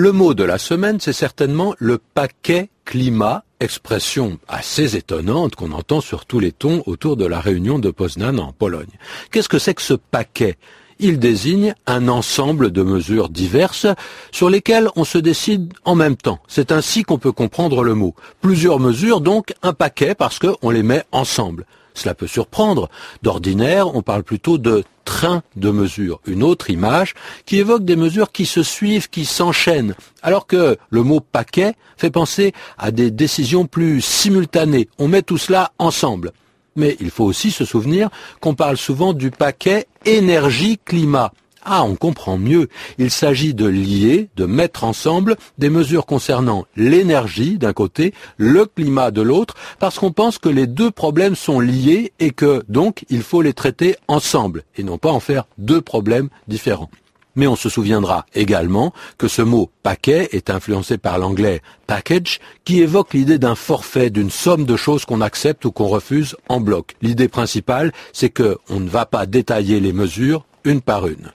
Le mot de la semaine, c'est certainement le paquet climat, expression assez étonnante qu'on entend sur tous les tons autour de la réunion de Poznan en Pologne. Qu'est-ce que c'est que ce paquet? Il désigne un ensemble de mesures diverses sur lesquelles on se décide en même temps. C'est ainsi qu'on peut comprendre le mot. Plusieurs mesures, donc un paquet parce qu'on les met ensemble. Cela peut surprendre. D'ordinaire, on parle plutôt de train de mesures, une autre image qui évoque des mesures qui se suivent, qui s'enchaînent, alors que le mot paquet fait penser à des décisions plus simultanées. On met tout cela ensemble. Mais il faut aussi se souvenir qu'on parle souvent du paquet énergie-climat. Ah, on comprend mieux. Il s'agit de lier, de mettre ensemble des mesures concernant l'énergie d'un côté, le climat de l'autre, parce qu'on pense que les deux problèmes sont liés et que donc il faut les traiter ensemble et non pas en faire deux problèmes différents. Mais on se souviendra également que ce mot paquet est influencé par l'anglais package, qui évoque l'idée d'un forfait, d'une somme de choses qu'on accepte ou qu'on refuse en bloc. L'idée principale, c'est qu'on ne va pas détailler les mesures une par une.